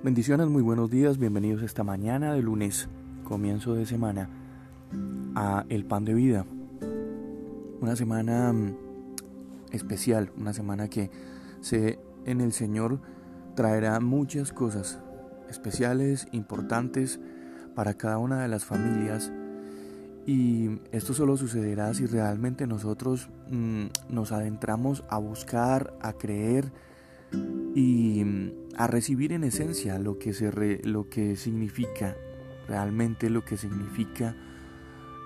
Bendiciones, muy buenos días, bienvenidos esta mañana de lunes, comienzo de semana, a El Pan de Vida. Una semana mm, especial, una semana que se en el Señor traerá muchas cosas especiales, importantes para cada una de las familias. Y esto solo sucederá si realmente nosotros mm, nos adentramos a buscar, a creer y mm, a recibir en esencia lo que, se lo que significa, realmente lo que significa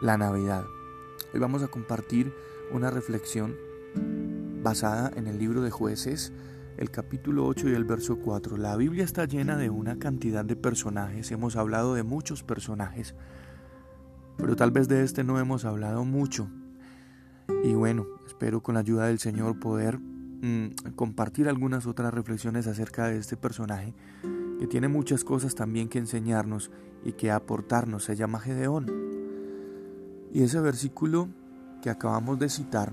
la Navidad. Hoy vamos a compartir una reflexión basada en el libro de jueces, el capítulo 8 y el verso 4. La Biblia está llena de una cantidad de personajes, hemos hablado de muchos personajes, pero tal vez de este no hemos hablado mucho. Y bueno, espero con la ayuda del Señor poder compartir algunas otras reflexiones acerca de este personaje que tiene muchas cosas también que enseñarnos y que aportarnos. Se llama Gedeón. Y ese versículo que acabamos de citar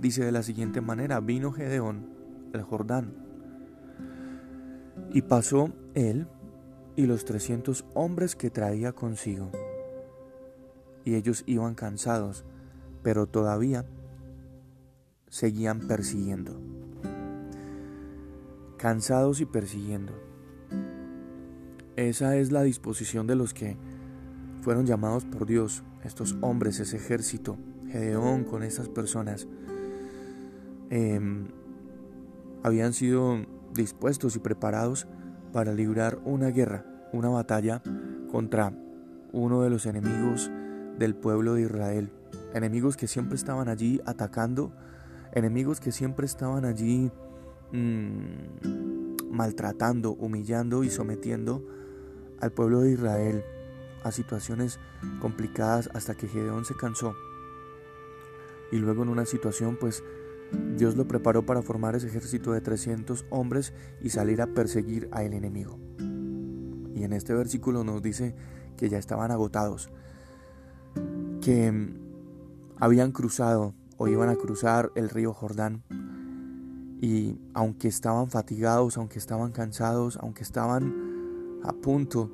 dice de la siguiente manera, vino Gedeón el Jordán y pasó él y los trescientos hombres que traía consigo. Y ellos iban cansados, pero todavía seguían persiguiendo. Cansados y persiguiendo. Esa es la disposición de los que fueron llamados por Dios, estos hombres, ese ejército, Gedeón con estas personas. Em, habían sido dispuestos y preparados para librar una guerra, una batalla contra uno de los enemigos del pueblo de Israel, enemigos que siempre estaban allí atacando enemigos que siempre estaban allí mm, maltratando, humillando y sometiendo al pueblo de Israel a situaciones complicadas hasta que Gedeón se cansó. Y luego en una situación pues Dios lo preparó para formar ese ejército de 300 hombres y salir a perseguir al enemigo. Y en este versículo nos dice que ya estaban agotados, que mm, habían cruzado o iban a cruzar el río Jordán. Y aunque estaban fatigados, aunque estaban cansados, aunque estaban a punto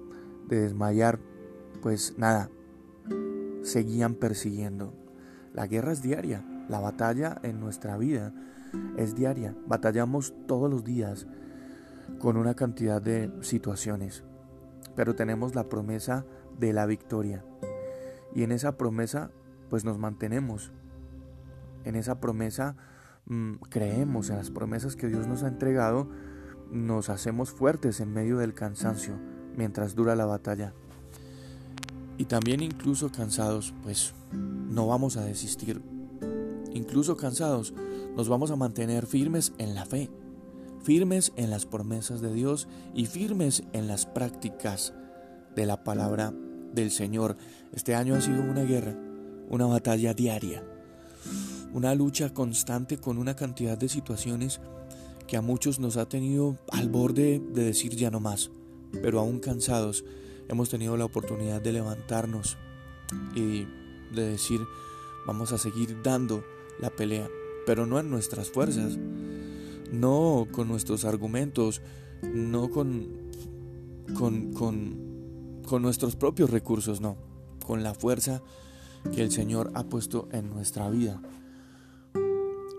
de desmayar, pues nada, seguían persiguiendo. La guerra es diaria, la batalla en nuestra vida es diaria. Batallamos todos los días con una cantidad de situaciones, pero tenemos la promesa de la victoria. Y en esa promesa pues nos mantenemos en esa promesa, mm, creemos en las promesas que Dios nos ha entregado, nos hacemos fuertes en medio del cansancio mientras dura la batalla. Y también incluso cansados, pues no vamos a desistir. Incluso cansados, nos vamos a mantener firmes en la fe, firmes en las promesas de Dios y firmes en las prácticas de la palabra del Señor. Este año ha sido una guerra, una batalla diaria una lucha constante con una cantidad de situaciones que a muchos nos ha tenido al borde de decir ya no más, pero aún cansados hemos tenido la oportunidad de levantarnos y de decir vamos a seguir dando la pelea, pero no en nuestras fuerzas, no con nuestros argumentos, no con, con, con, con nuestros propios recursos, no, con la fuerza que el Señor ha puesto en nuestra vida.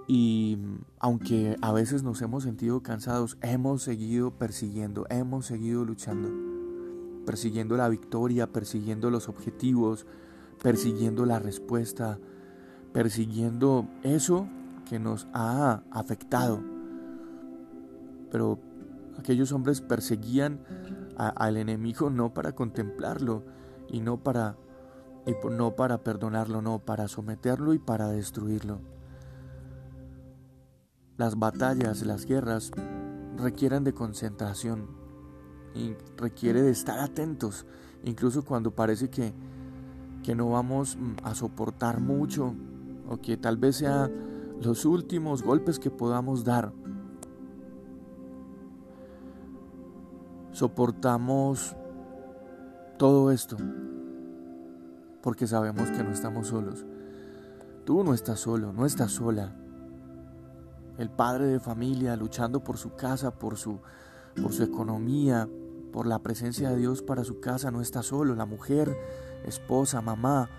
Y aunque a veces nos hemos sentido cansados, hemos seguido persiguiendo, hemos seguido luchando, persiguiendo la victoria, persiguiendo los objetivos, persiguiendo la respuesta, persiguiendo eso que nos ha afectado. Pero aquellos hombres perseguían al enemigo no para contemplarlo y no para y no para perdonarlo, no, para someterlo y para destruirlo. Las batallas, las guerras requieren de concentración y requiere de estar atentos, incluso cuando parece que, que no vamos mm, a soportar mucho o que tal vez sea los últimos golpes que podamos dar. Soportamos todo esto porque sabemos que no estamos solos. Tú no estás solo, no estás sola el padre de familia luchando por su casa, por su, por su economía, por la presencia de Dios para su casa no está solo. La mujer, esposa, mamá,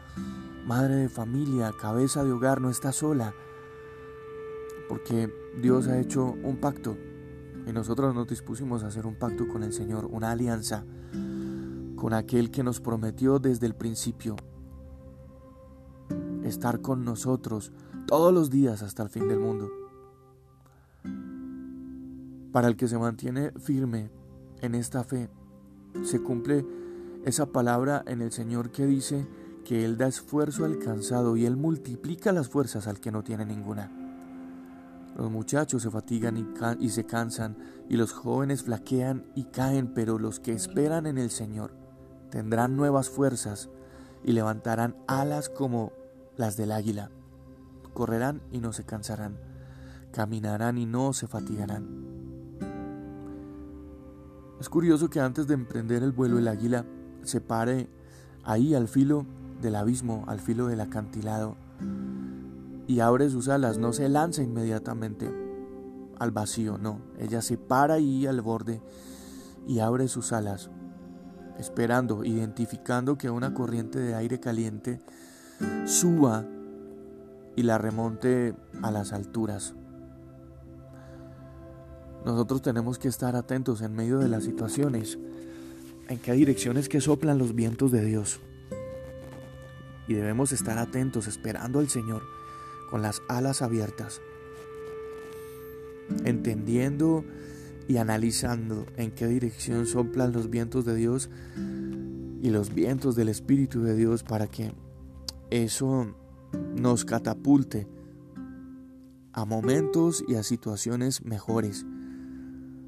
madre de familia, cabeza de hogar no está sola. Porque Dios ha hecho un pacto y nosotros nos dispusimos a hacer un pacto con el Señor, una alianza con aquel que nos prometió desde el principio estar con nosotros todos los días hasta el fin del mundo. Para el que se mantiene firme en esta fe, se cumple esa palabra en el Señor que dice que Él da esfuerzo al cansado y Él multiplica las fuerzas al que no tiene ninguna. Los muchachos se fatigan y, y, se cansan, y los jóvenes flaquean y caen, pero los que esperan en el Señor tendrán nuevas fuerzas y levantarán alas como las del águila. Correrán y no se cansarán, caminarán y no se fatigarán. Es curioso que antes de emprender el vuelo el águila se pare ahí al filo del abismo, al filo del acantilado, y abre sus alas, no se lanza inmediatamente al vacío, no, ella se para ahí al borde y abre sus alas, esperando, identificando que una corriente de aire caliente suba y la remonte a las alturas. Nosotros tenemos que estar atentos en medio de las situaciones, en qué direcciones que soplan los vientos de Dios. Y debemos estar atentos esperando al Señor con las alas abiertas, entendiendo y analizando en qué dirección soplan los vientos de Dios y los vientos del Espíritu de Dios para que eso nos catapulte a momentos y a situaciones mejores,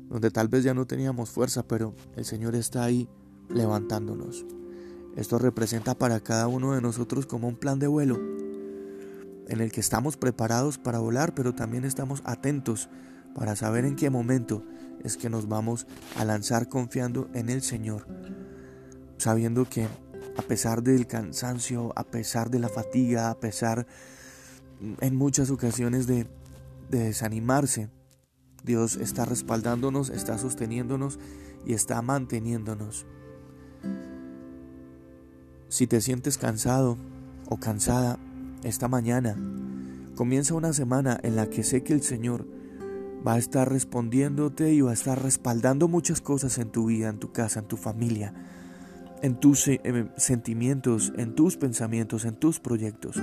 donde tal vez ya no teníamos fuerza, pero el Señor está ahí levantándonos. Esto representa para cada uno de nosotros como un plan de vuelo, en el que estamos preparados para volar, pero también estamos atentos para saber en qué momento es que nos vamos a lanzar confiando en el Señor, sabiendo que a pesar del cansancio, a pesar de la fatiga, a pesar en muchas ocasiones de, desanimarse, Dios está respaldándonos, está sosteniéndonos y está manteniéndonos. Si te sientes cansado o cansada esta mañana, comienza una semana en la que sé que el Señor va a estar respondiéndote y va a estar respaldando muchas cosas en tu vida, en tu casa, en tu familia en tus eh, sentimientos, en tus pensamientos, en tus proyectos.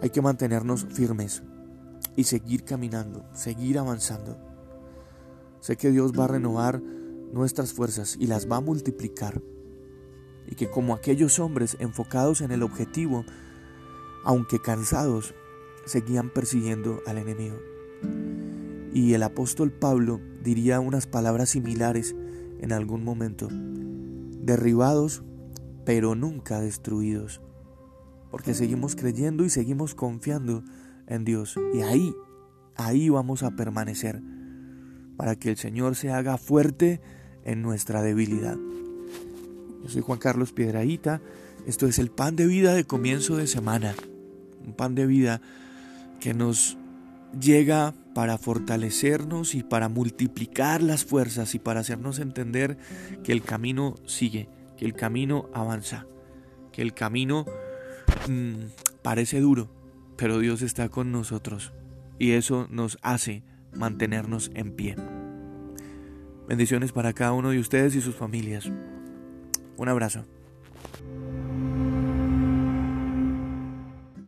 Hay que mantenernos firmes y seguir caminando, seguir avanzando. Sé que Dios va a renovar nuestras fuerzas y las va a multiplicar. Y que como aquellos hombres enfocados en el objetivo, aunque cansados, seguían persiguiendo al enemigo. Y el apóstol Pablo diría unas palabras similares en algún momento, derribados, pero nunca destruidos, porque seguimos creyendo y seguimos confiando en Dios. Y ahí, ahí vamos a permanecer, para que el Señor se haga fuerte en nuestra debilidad. Yo soy Juan Carlos Piedraíta, esto es el pan de vida de comienzo de semana, un pan de vida que nos llega para fortalecernos y para multiplicar las fuerzas y para hacernos entender que el camino sigue, que el camino avanza, que el camino mm, parece duro, pero Dios está con nosotros y eso nos hace mantenernos en pie. Bendiciones para cada uno de ustedes y sus familias. Un abrazo.